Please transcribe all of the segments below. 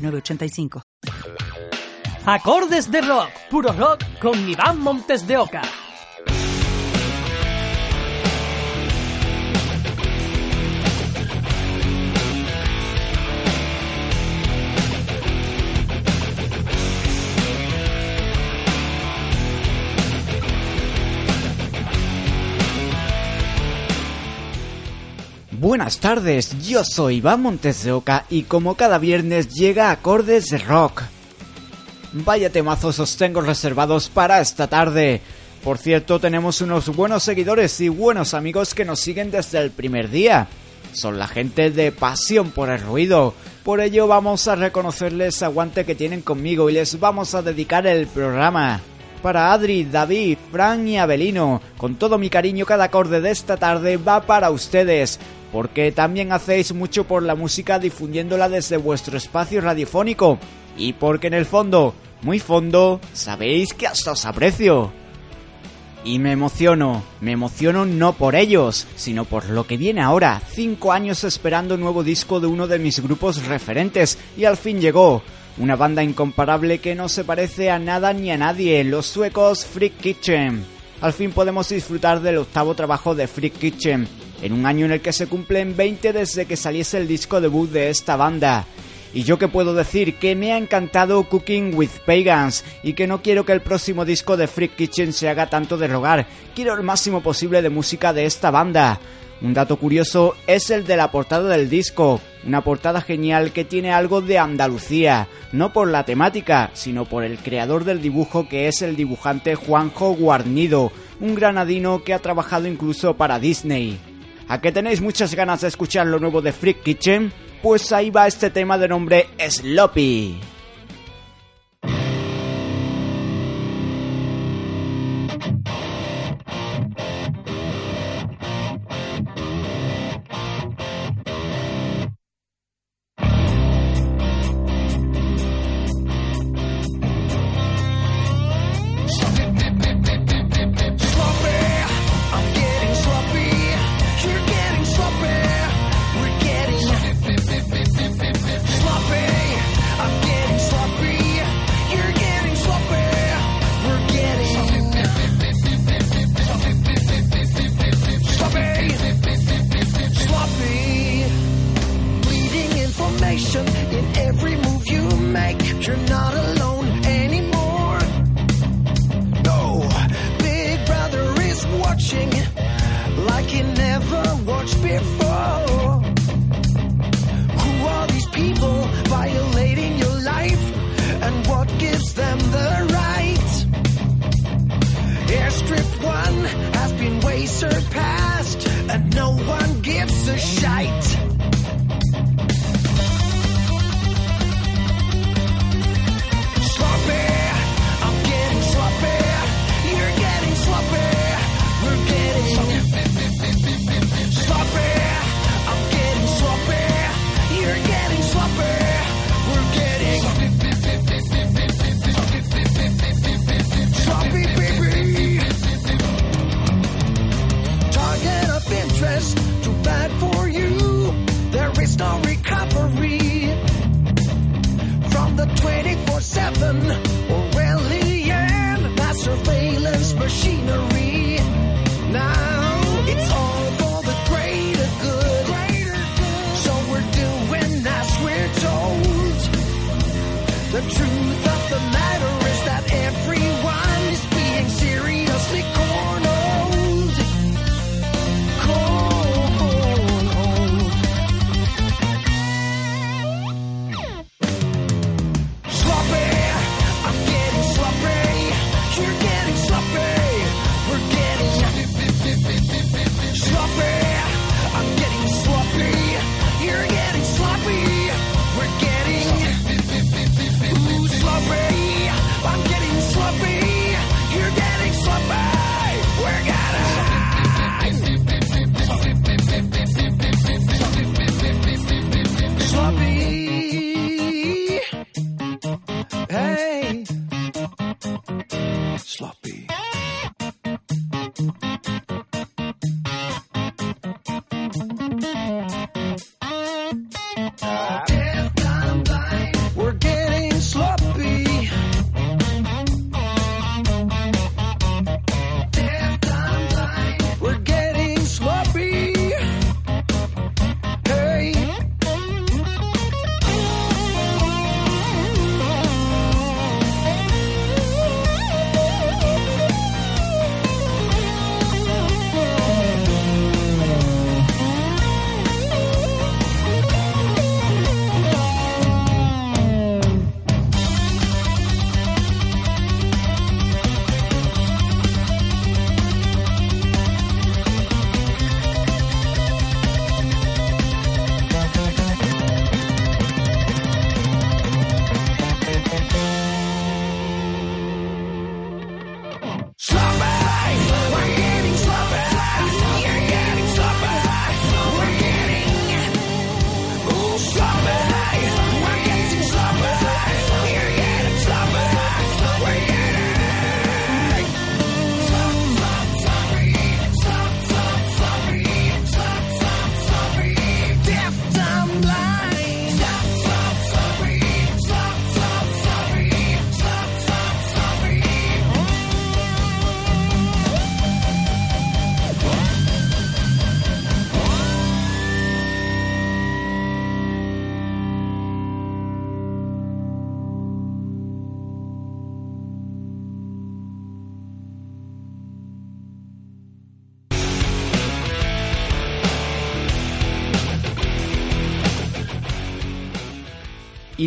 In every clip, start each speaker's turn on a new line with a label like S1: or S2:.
S1: 906985.
S2: Acordes de rock, puro rock con Iván Montes de Oca.
S3: Buenas tardes, yo soy Iván Montes de Oca y como cada viernes llega Acordes de Rock. Vaya temazos os tengo reservados para esta tarde. Por cierto, tenemos unos buenos seguidores y buenos amigos que nos siguen desde el primer día. Son la gente de Pasión por el Ruido. Por ello vamos a reconocerles aguante que tienen conmigo y les vamos a dedicar el programa. Para Adri, David, Fran y Abelino, con todo mi cariño cada acorde de esta tarde va para ustedes, porque también hacéis mucho por la música difundiéndola desde vuestro espacio radiofónico, y porque en el fondo, muy fondo, sabéis que hasta os aprecio. Y me emociono, me emociono no por ellos, sino por lo que viene ahora, cinco años esperando nuevo disco de uno de mis grupos referentes, y al fin llegó, una banda incomparable que no se parece a nada ni a nadie, los suecos Freak Kitchen. Al fin podemos disfrutar del octavo trabajo de Freak Kitchen, en un año en el que se cumplen 20 desde que saliese el disco debut de esta banda. Y yo que puedo decir que me ha encantado Cooking with Pagans y que no quiero que el próximo disco de Freak Kitchen se haga tanto de rogar, quiero el máximo posible de música de esta banda. Un dato curioso es el de la portada del disco, una portada genial que tiene algo de Andalucía, no por la temática, sino por el creador del dibujo que es el dibujante Juanjo Guarnido, un granadino que ha trabajado incluso para Disney. ¿A que tenéis muchas ganas de escuchar lo nuevo de Freak Kitchen? Pues ahí va este tema de nombre Sloppy.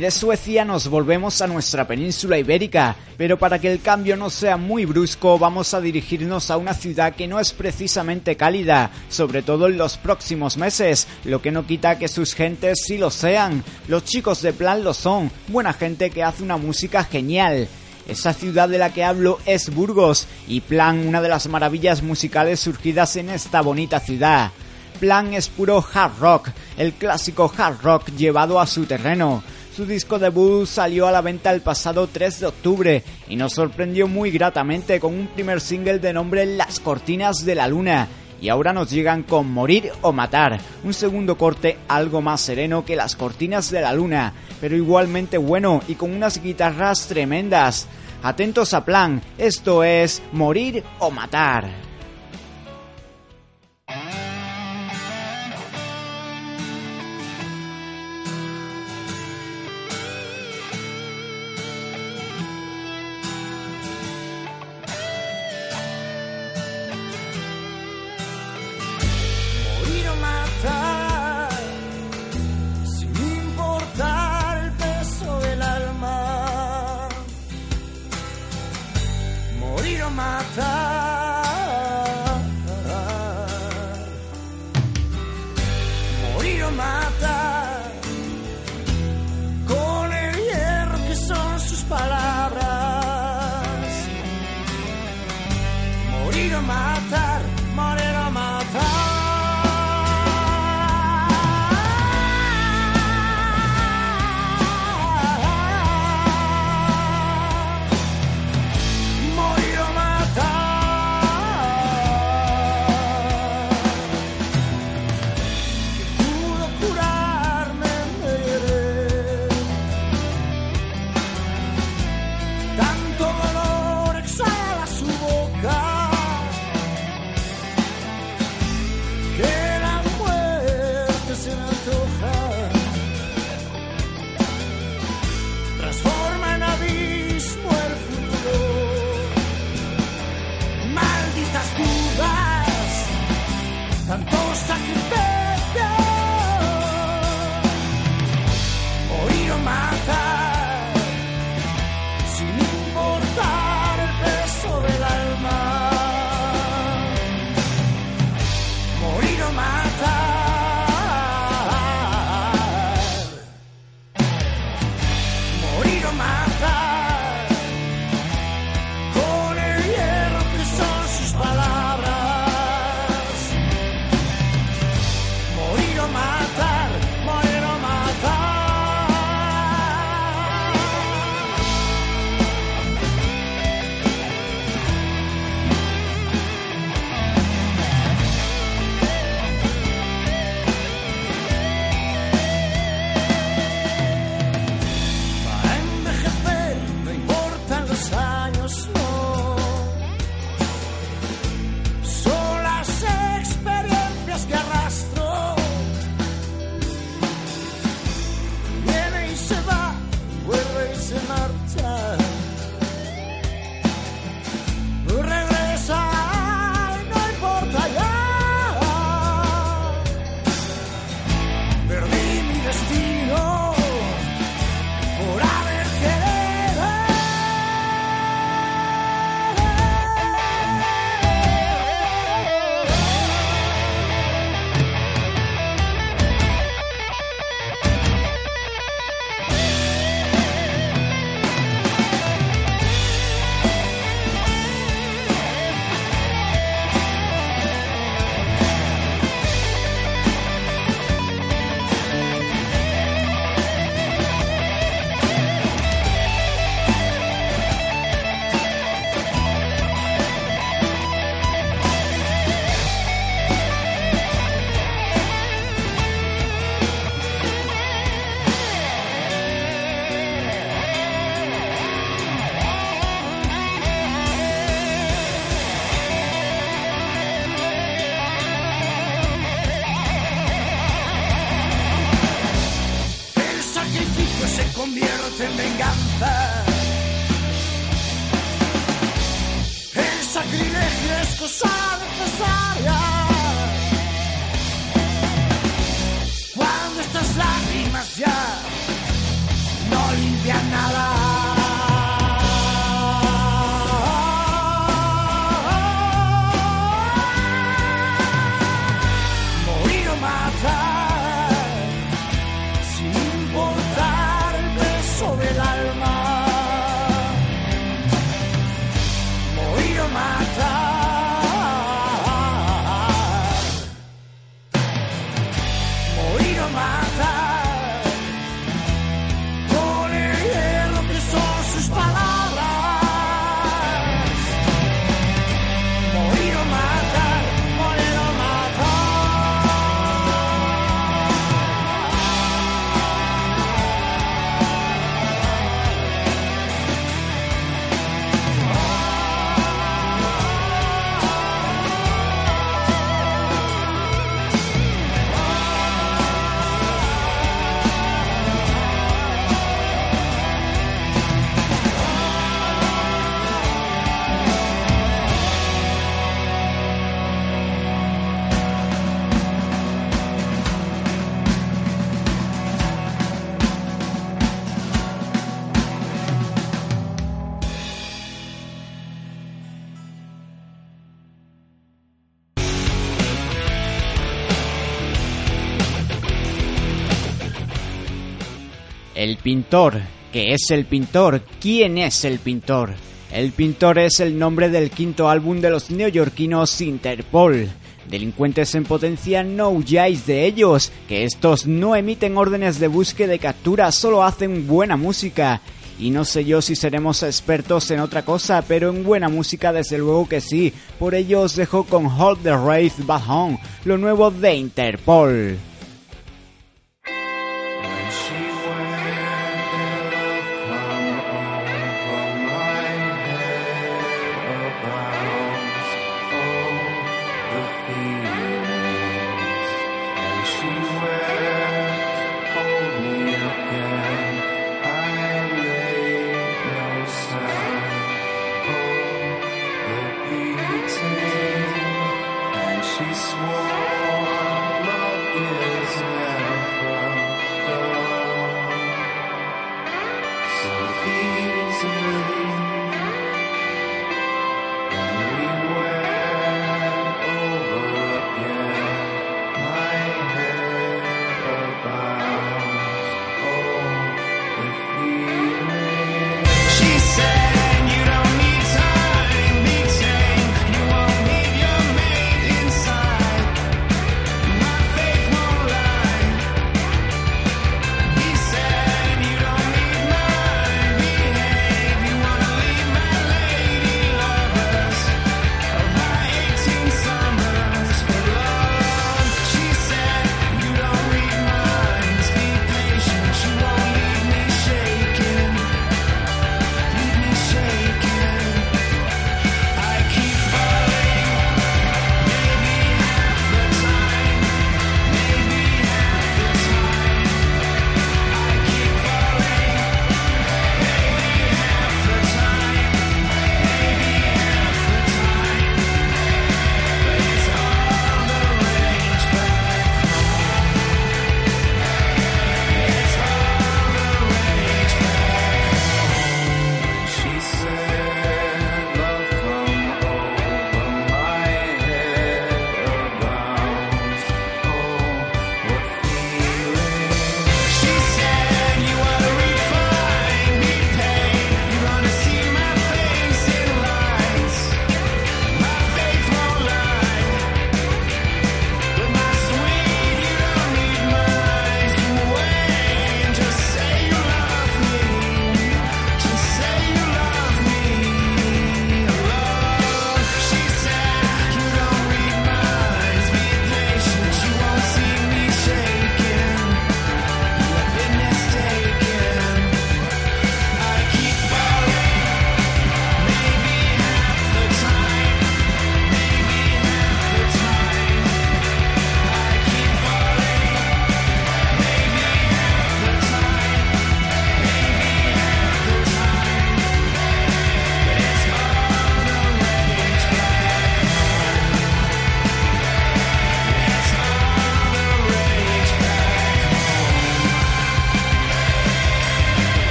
S4: De Suecia nos volvemos a nuestra península ibérica, pero para que el cambio no sea muy brusco vamos a dirigirnos a una ciudad que no es precisamente cálida, sobre todo en los próximos meses, lo que no quita que sus gentes sí lo sean. Los chicos de Plan lo son, buena gente que hace una música genial. Esa ciudad de la que hablo es Burgos y Plan una de las maravillas musicales surgidas en esta bonita ciudad. Plan es puro hard rock, el clásico hard rock llevado a su terreno. Su disco debut salió a la venta el pasado 3 de octubre y nos sorprendió muy gratamente con un primer single de nombre Las Cortinas de la Luna. Y ahora nos llegan con Morir o Matar, un segundo corte algo más sereno que Las Cortinas de la Luna, pero igualmente bueno y con unas guitarras tremendas. Atentos a plan, esto es Morir o Matar.
S5: Pintor. ¿Qué es el pintor? ¿Quién es el pintor? El pintor es el nombre del quinto álbum de los neoyorquinos Interpol. Delincuentes en potencia, no huyáis de ellos, que estos no emiten órdenes de búsqueda y captura, solo hacen buena música. Y no sé yo si seremos expertos en otra cosa, pero en buena música desde luego que sí. Por ello os dejo con Hold the Wraith Back Home, lo nuevo de Interpol.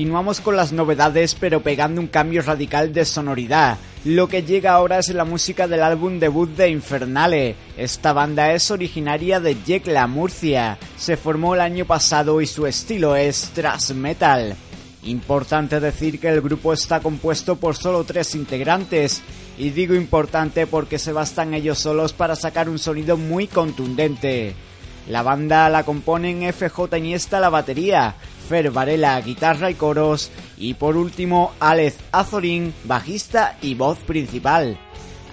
S3: Continuamos con las novedades pero pegando un cambio radical de sonoridad. Lo que llega ahora es la música del álbum debut de Infernale. Esta banda es originaria de Yecla, Murcia. Se formó el año pasado y su estilo es thrash metal. Importante decir que el grupo está compuesto por solo tres integrantes, y digo importante porque se bastan ellos solos para sacar un sonido muy contundente. La banda la componen FJ Iniesta la batería, Fer Varela guitarra y coros y por último Alex Azorín bajista y voz principal.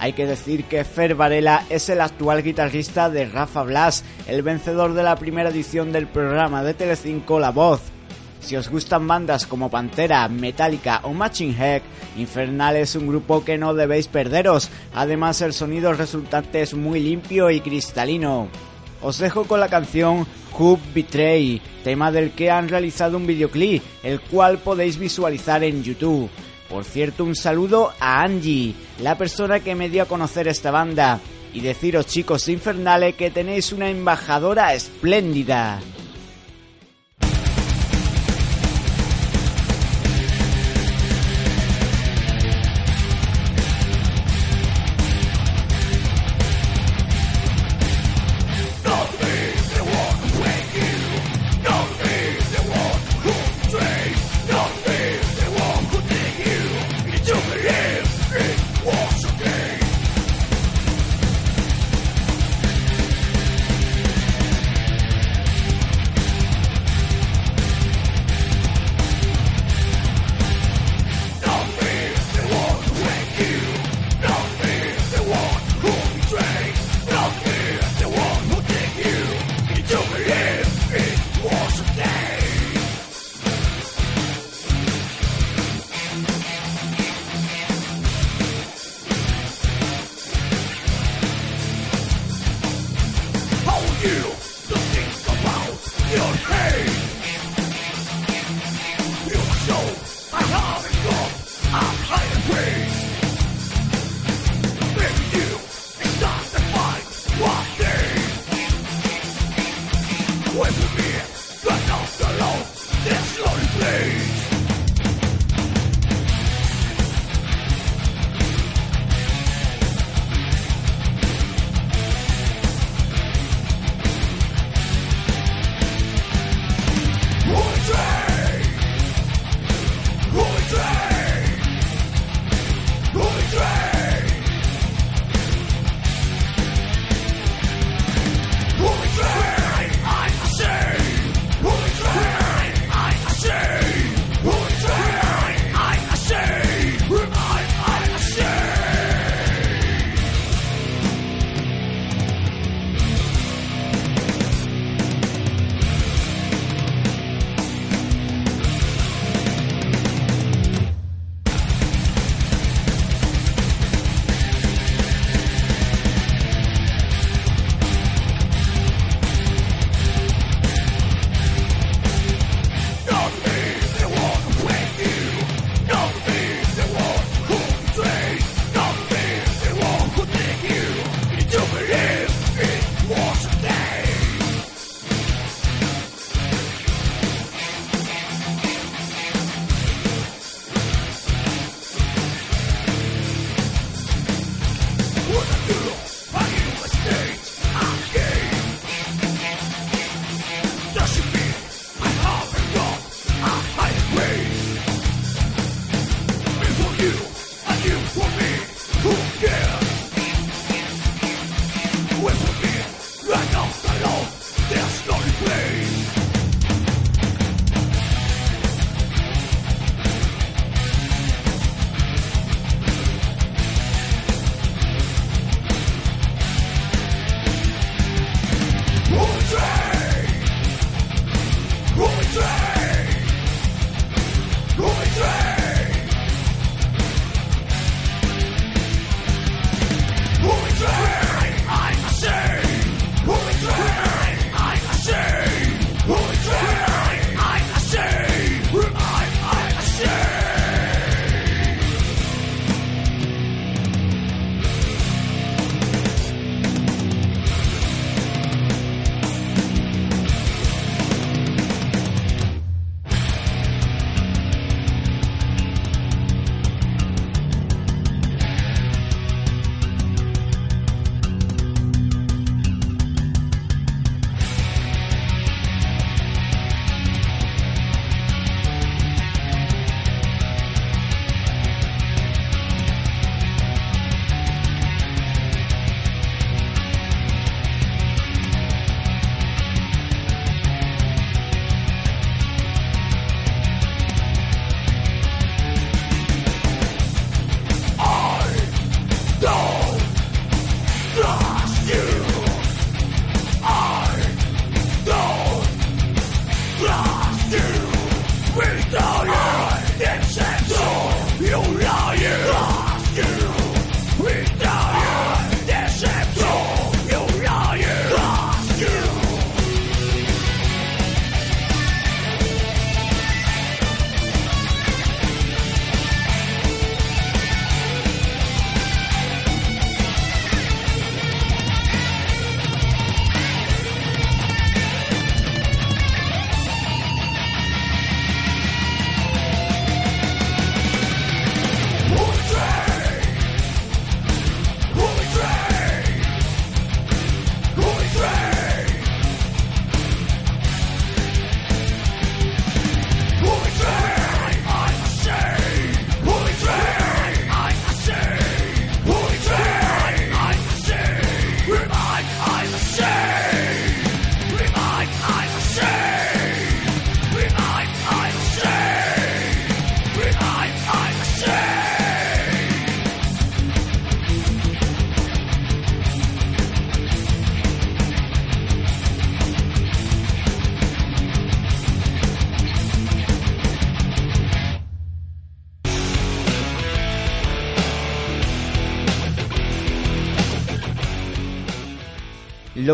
S3: Hay que decir que Fer Varela es el actual guitarrista de Rafa Blas, el vencedor de la primera edición del programa de Telecinco La Voz. Si os gustan bandas como Pantera, Metallica o Matching Head, Infernal es un grupo que no debéis perderos, además el sonido resultante es muy limpio y cristalino. Os dejo con la canción Hoop Betray, tema del que han realizado un videoclip, el cual podéis visualizar en YouTube. Por cierto, un saludo a Angie, la persona que me dio a conocer esta banda, y deciros chicos infernales que tenéis una embajadora espléndida.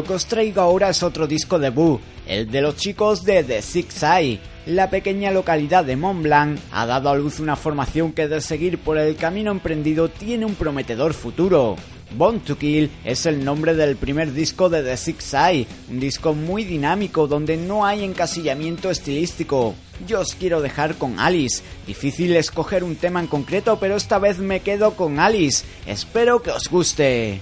S3: Que os traigo ahora es otro disco debut, el de los chicos de The Six Eye. La pequeña localidad de Mont Blanc ha dado a luz una formación que de seguir por el camino emprendido tiene un prometedor futuro. Born to Kill es el nombre del primer disco de The Six Eye, un disco muy dinámico donde no hay encasillamiento estilístico. Yo os quiero dejar con Alice. Difícil escoger un tema en concreto, pero esta vez me quedo con Alice. Espero que os guste.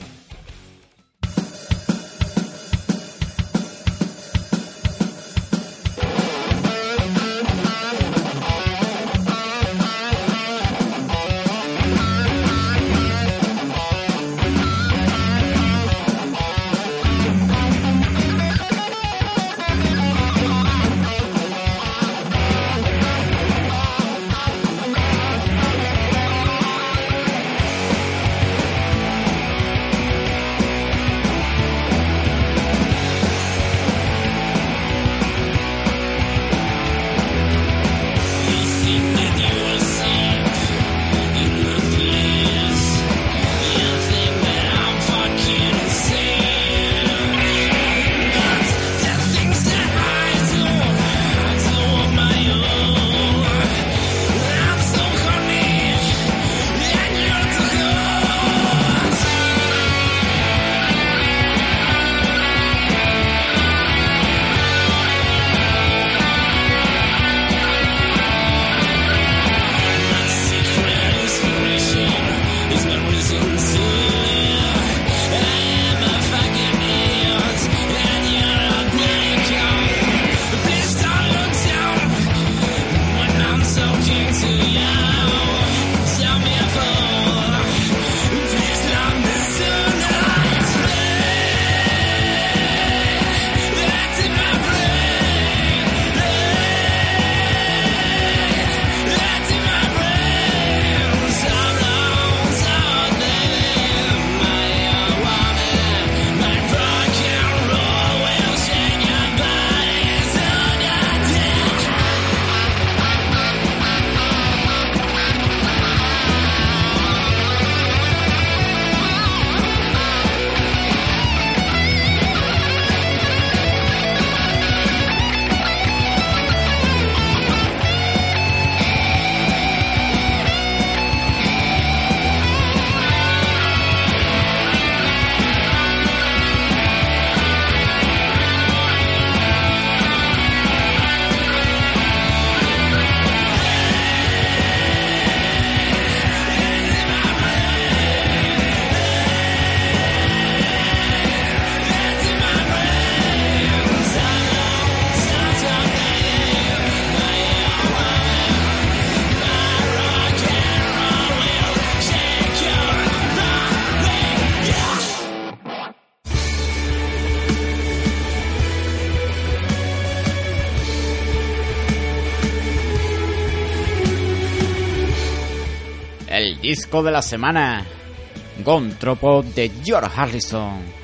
S3: Disco de la semana, Gontropo de George Harrison.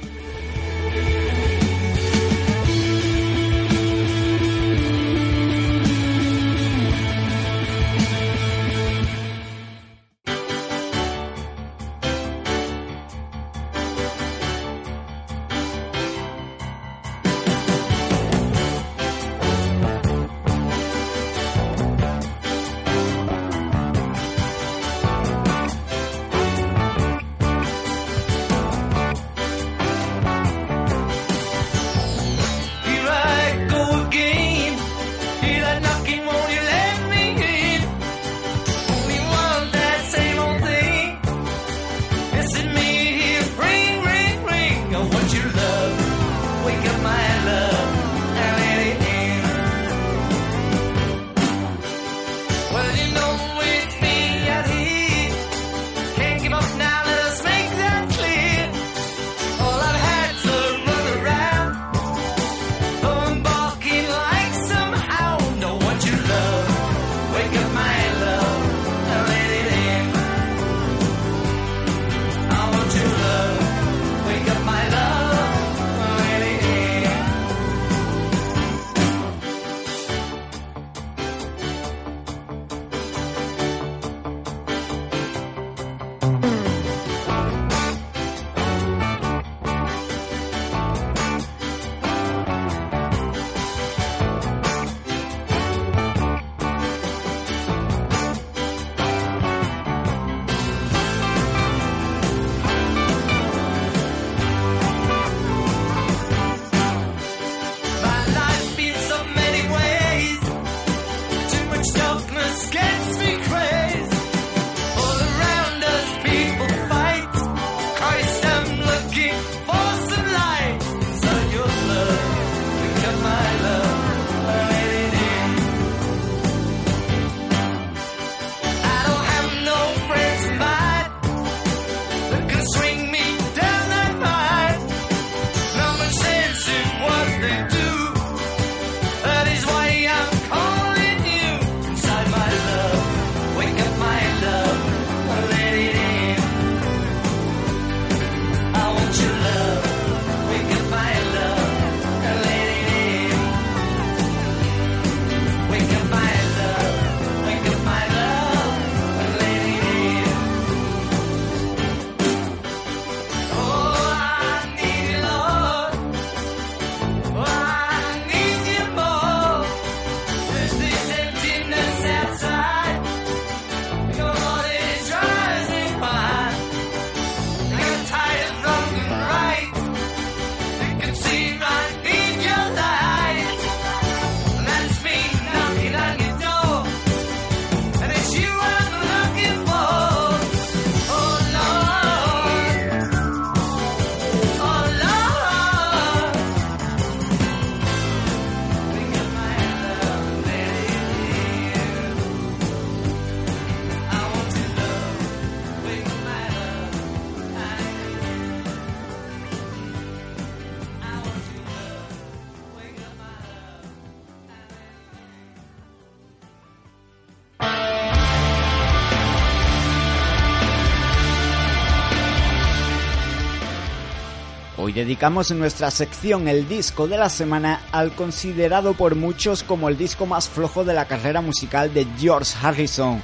S3: Dedicamos nuestra sección El disco de la semana al considerado por muchos como el disco más flojo de la carrera musical de George Harrison.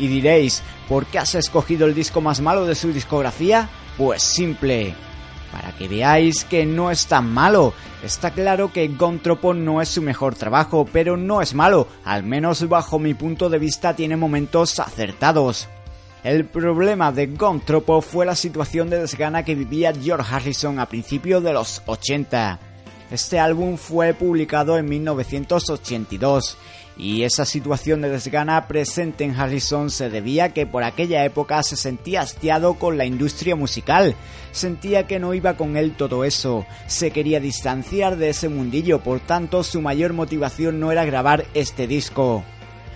S3: Y diréis, ¿por qué has escogido el disco más malo de su discografía? Pues simple, para que veáis que no es tan malo. Está claro que Gontropo no es su mejor trabajo, pero no es malo, al menos bajo mi punto de vista tiene momentos acertados. El problema de Gontropo fue la situación de desgana que vivía George Harrison a principios de los 80. Este álbum fue publicado en 1982 y esa situación de desgana presente en Harrison se debía que por aquella época se sentía hastiado con la industria musical, sentía que no iba con él todo eso, se quería distanciar de ese mundillo, por tanto su mayor motivación no era grabar este disco.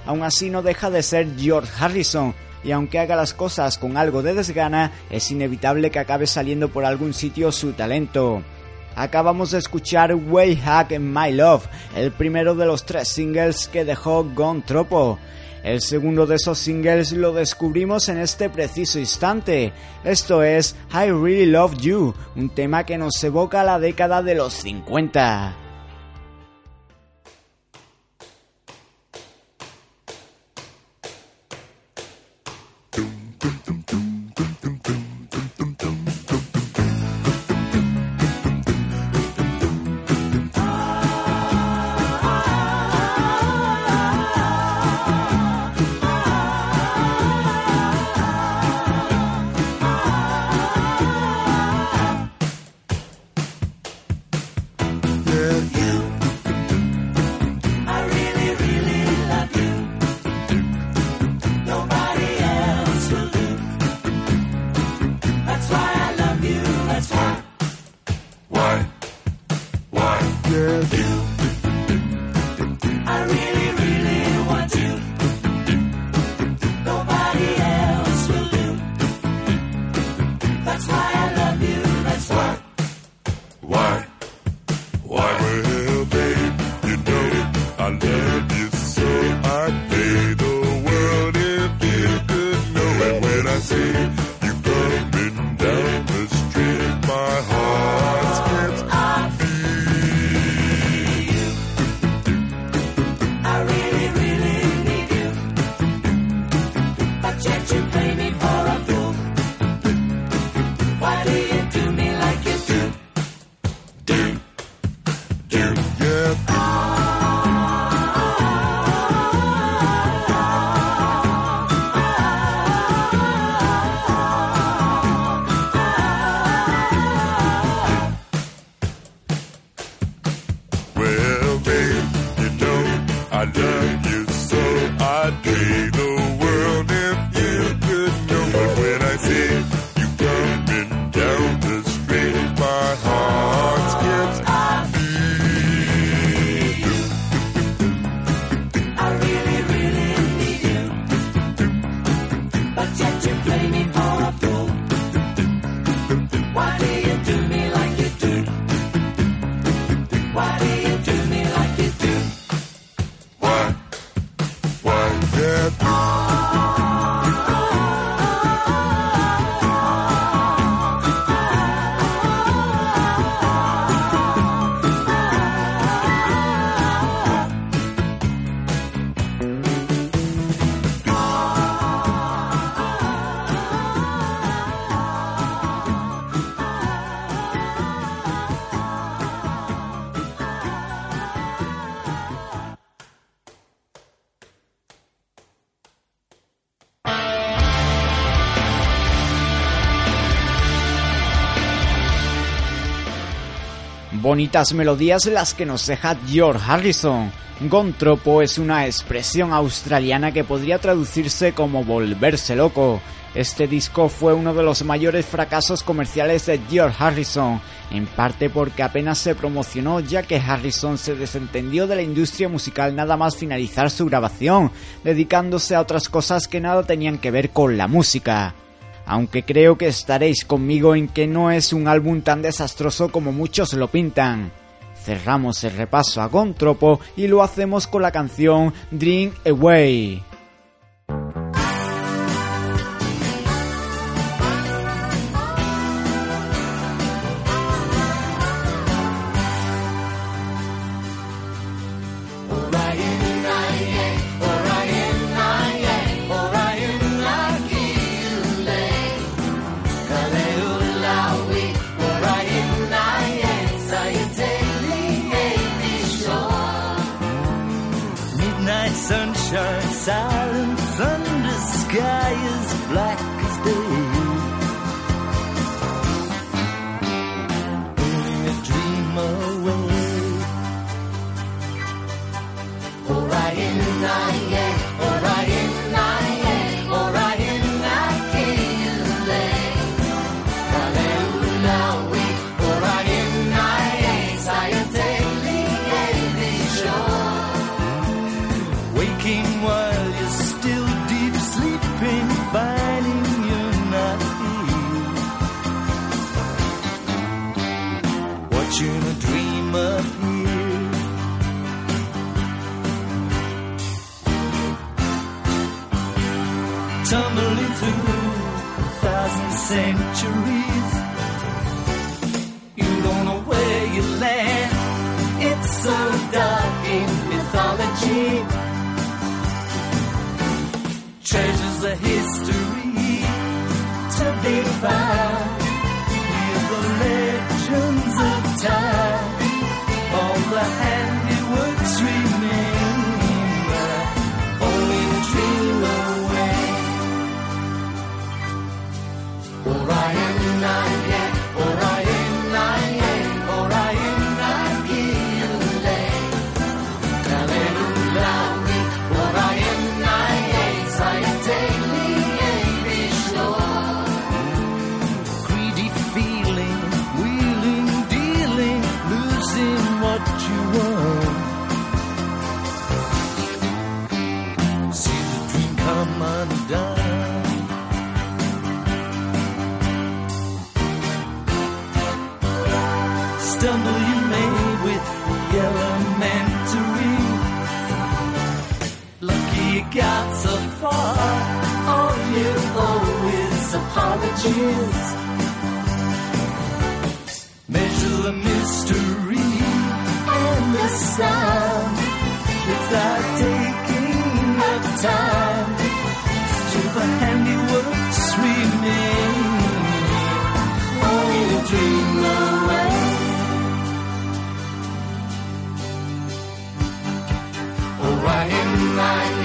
S3: Aún así no deja de ser George Harrison, y aunque haga las cosas con algo de desgana, es inevitable que acabe saliendo por algún sitio su talento. Acabamos de escuchar Way Hack My Love, el primero de los tres singles que dejó Gone Tropo. El segundo de esos singles lo descubrimos en este preciso instante. Esto es I Really Love You, un tema que nos evoca la década de los 50. Boom, boom. Bonitas melodías las que nos deja George Harrison. Gontropo es una expresión australiana que podría traducirse como volverse loco. Este disco fue uno de los mayores fracasos comerciales de George Harrison, en parte porque apenas se promocionó ya que Harrison se desentendió de la industria musical nada más finalizar su grabación, dedicándose a otras cosas que nada tenían que ver con la música aunque creo que estaréis conmigo en que no es un álbum tan desastroso como muchos lo pintan. Cerramos el repaso a Gontropo y lo hacemos con la canción Dream Away.
S4: centuries. You don't know where you land. It's so dark in mythology. Treasures of history. done. Stumble you made with the elementary. Lucky you got so far. All you owe is apologies measure the mystery and the sound taking up time. my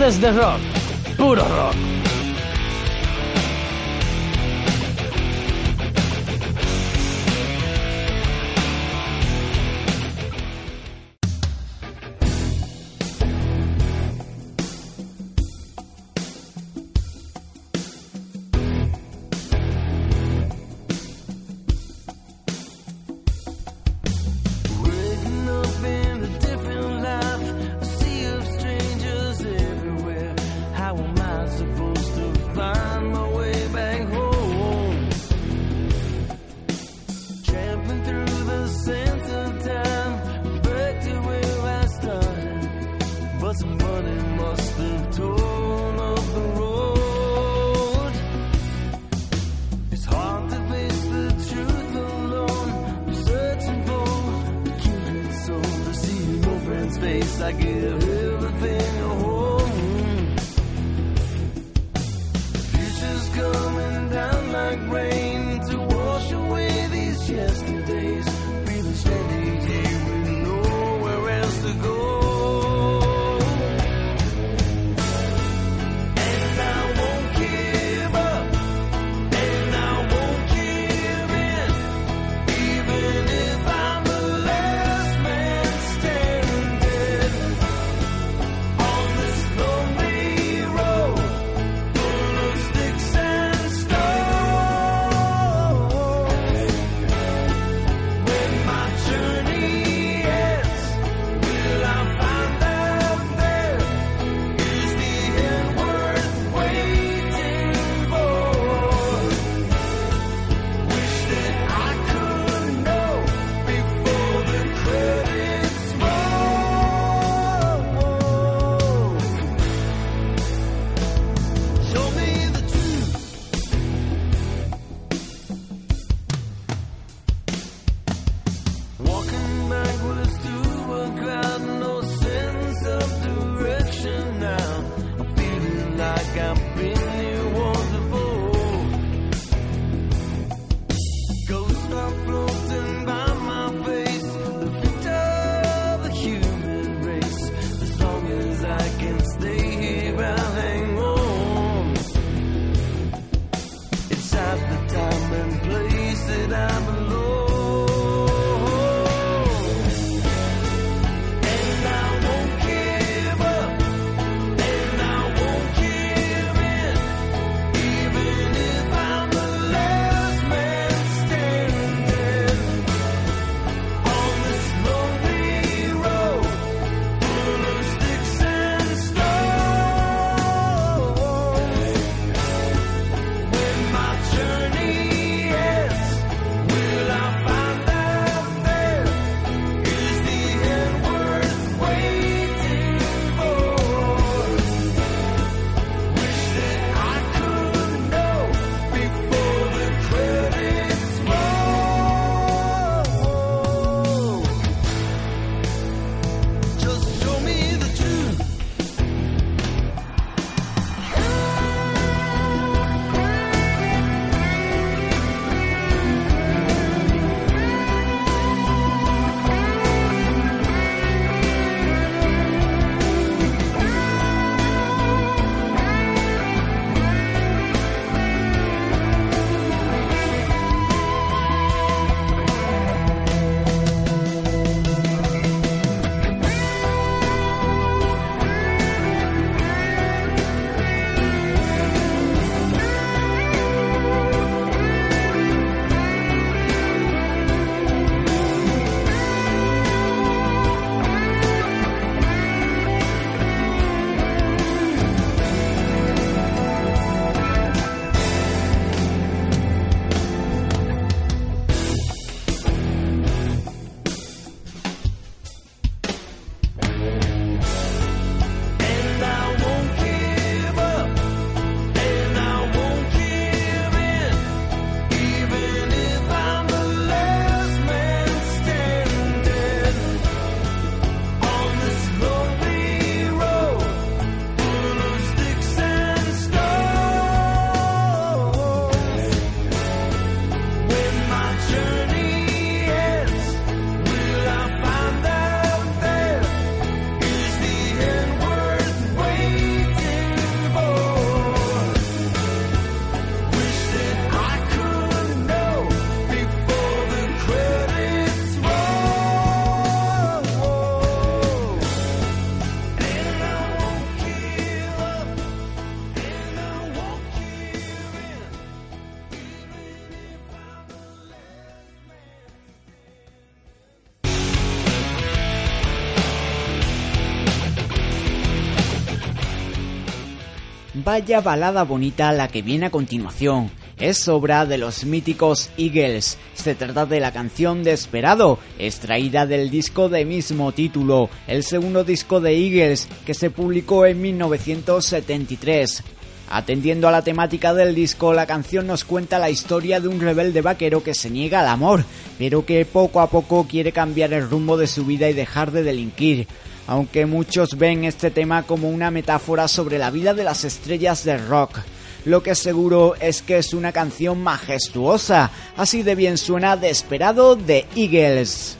S2: Tardes de rock, puro rock.
S3: Vaya balada bonita la que viene a continuación. Es obra de los míticos Eagles. Se trata de la canción Desperado, extraída del disco de mismo título, el segundo disco de Eagles que se publicó en 1973. Atendiendo a la temática del disco, la canción nos cuenta la historia de un rebelde vaquero que se niega al amor, pero que poco a poco quiere cambiar el rumbo de su vida y dejar de delinquir aunque muchos ven este tema como una metáfora sobre la vida de las estrellas del rock. Lo que seguro es que es una canción majestuosa, así de bien suena Desperado de Eagles.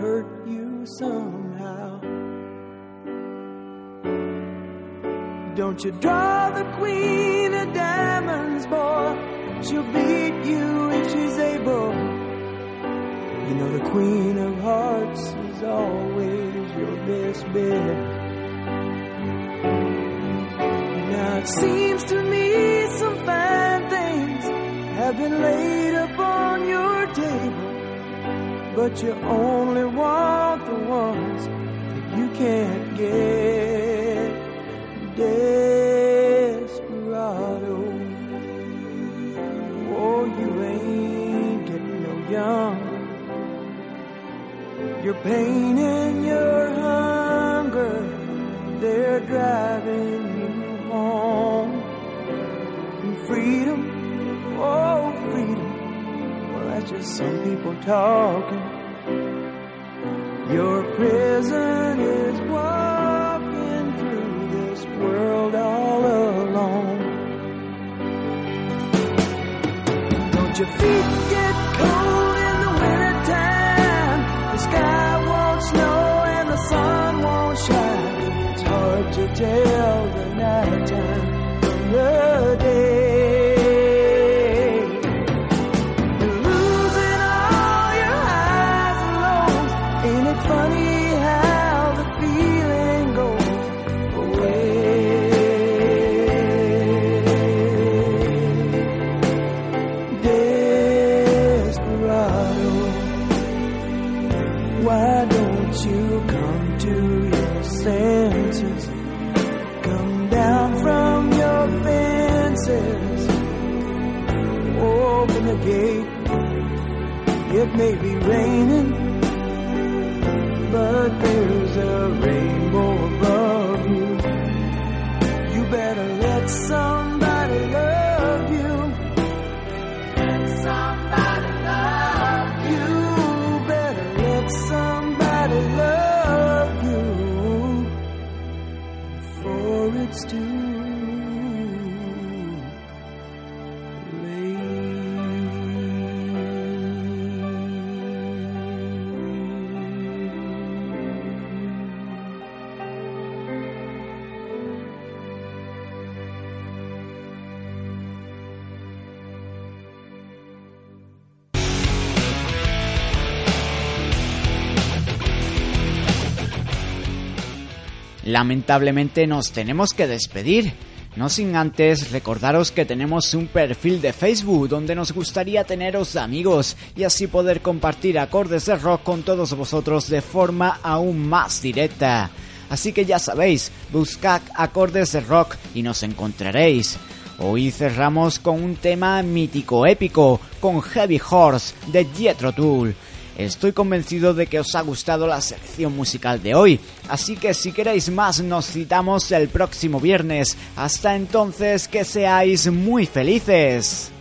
S6: hurt you somehow. Don't you draw the queen of diamonds, boy. She'll beat you if she's able. You know the queen of hearts is always your best bet. Now it seems to me some fine things have been laid table but you only want the ones that you can't get. Desperado. Oh, you ain't getting no younger. Your pain and your hunger, they're driving you home. And freedom, oh, freedom. Well, that's just some people talking. Your prison is walking through this world all alone. Don't your feet get cold in the wintertime? The sky won't snow and the sun won't shine. It's hard to tell
S3: Lamentablemente nos tenemos que despedir. No sin antes recordaros que tenemos un perfil de Facebook donde nos gustaría teneros amigos y así poder compartir acordes de rock con todos vosotros de forma aún más directa. Así que ya sabéis, buscad acordes de rock y nos encontraréis. Hoy cerramos con un tema mítico épico, con Heavy Horse de Jethro Tull. Estoy convencido de que os ha gustado la selección musical de hoy, así que si queréis más nos citamos el próximo viernes. Hasta entonces que seáis muy felices.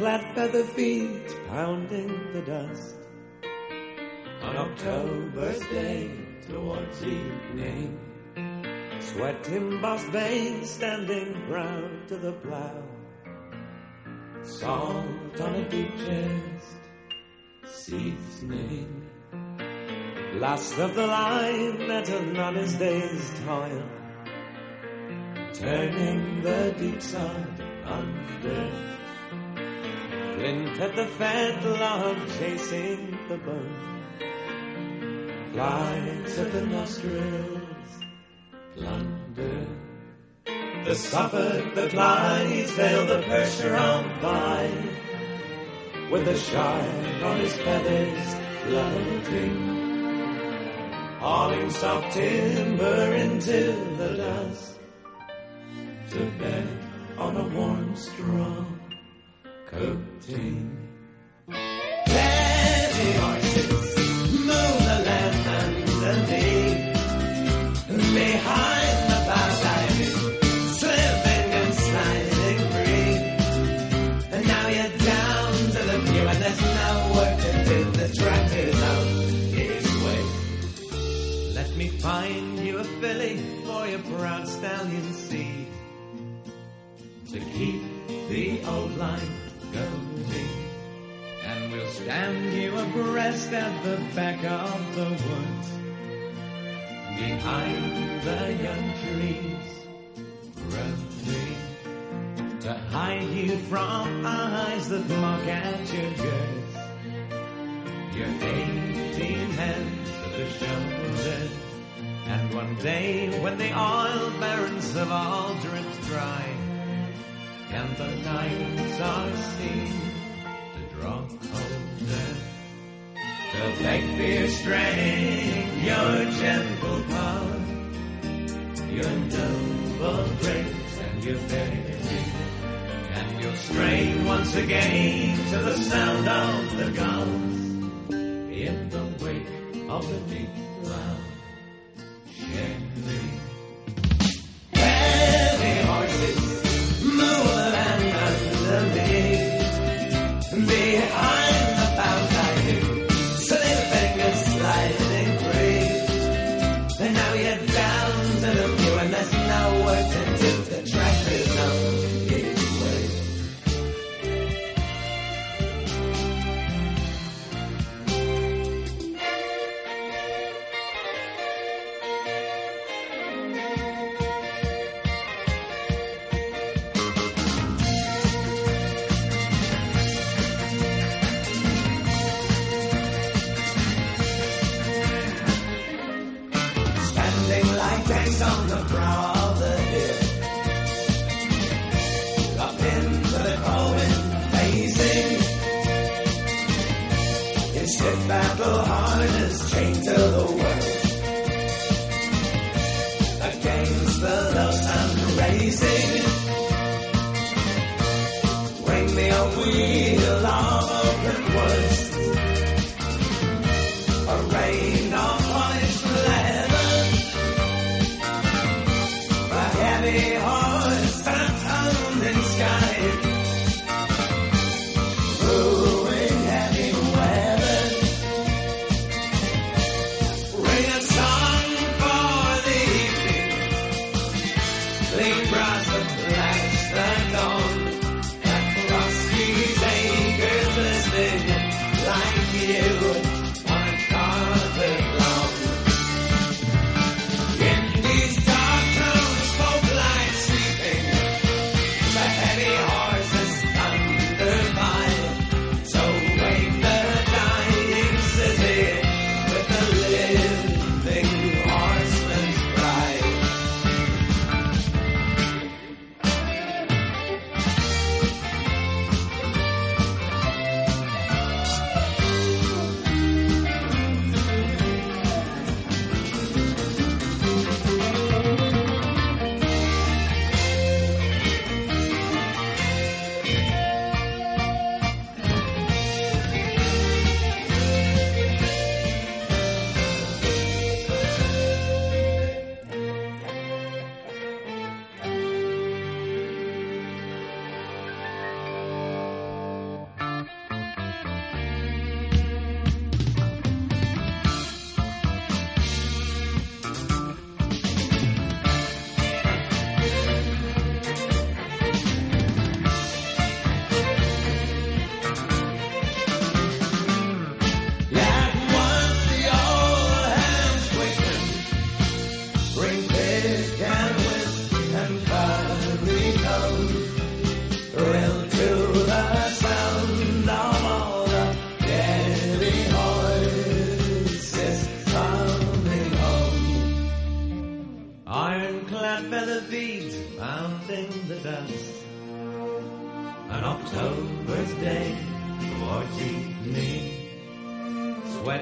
S7: Clad feather feet pounding the dust. On October's day towards evening, sweat embossed veins standing proud to the plow. Salt on a deep chest, seasoning. Last of the line at an honest day's toil, turning the deep sod under. Flint at the fat log chasing the bone. Flies at the nostrils, plunder. The Suffolk, the Clydesdale, the Percheron by, with the shine on his feathers floating. Hauling soft timber into the dust, to bed on a warm straw coating. Behind the slipping and sliding free. And now you're down to the and there's no work. The out his way. Let me find you a filly for your proud stallion seed. To keep the old line And we'll stand you abreast at the back of the woods. Behind the young trees growing. To hide you from eyes that mock at your girth. Your eighteen hands to the shoulders. And one day when the oil barons have all dripped dry and the nights are seen to draw colder. To beg your strength, your gentle power, your noble grace and your bearing. And you'll strain once again to the sound of the guns in the wake of the deep cloud. Sharing.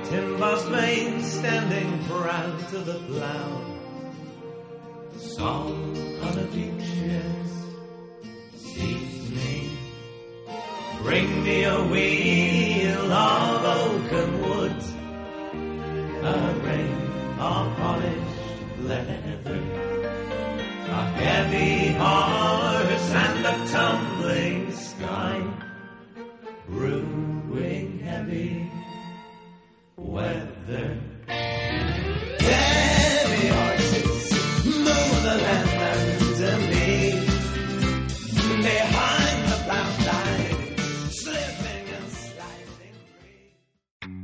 S7: Sweat in boss veins standing proud to the plow. Song on a beaches seasoning. Bring me a wheel of oaken wood, a ring of polished leather, a heavy horse and a tumbling sky, heavy weather.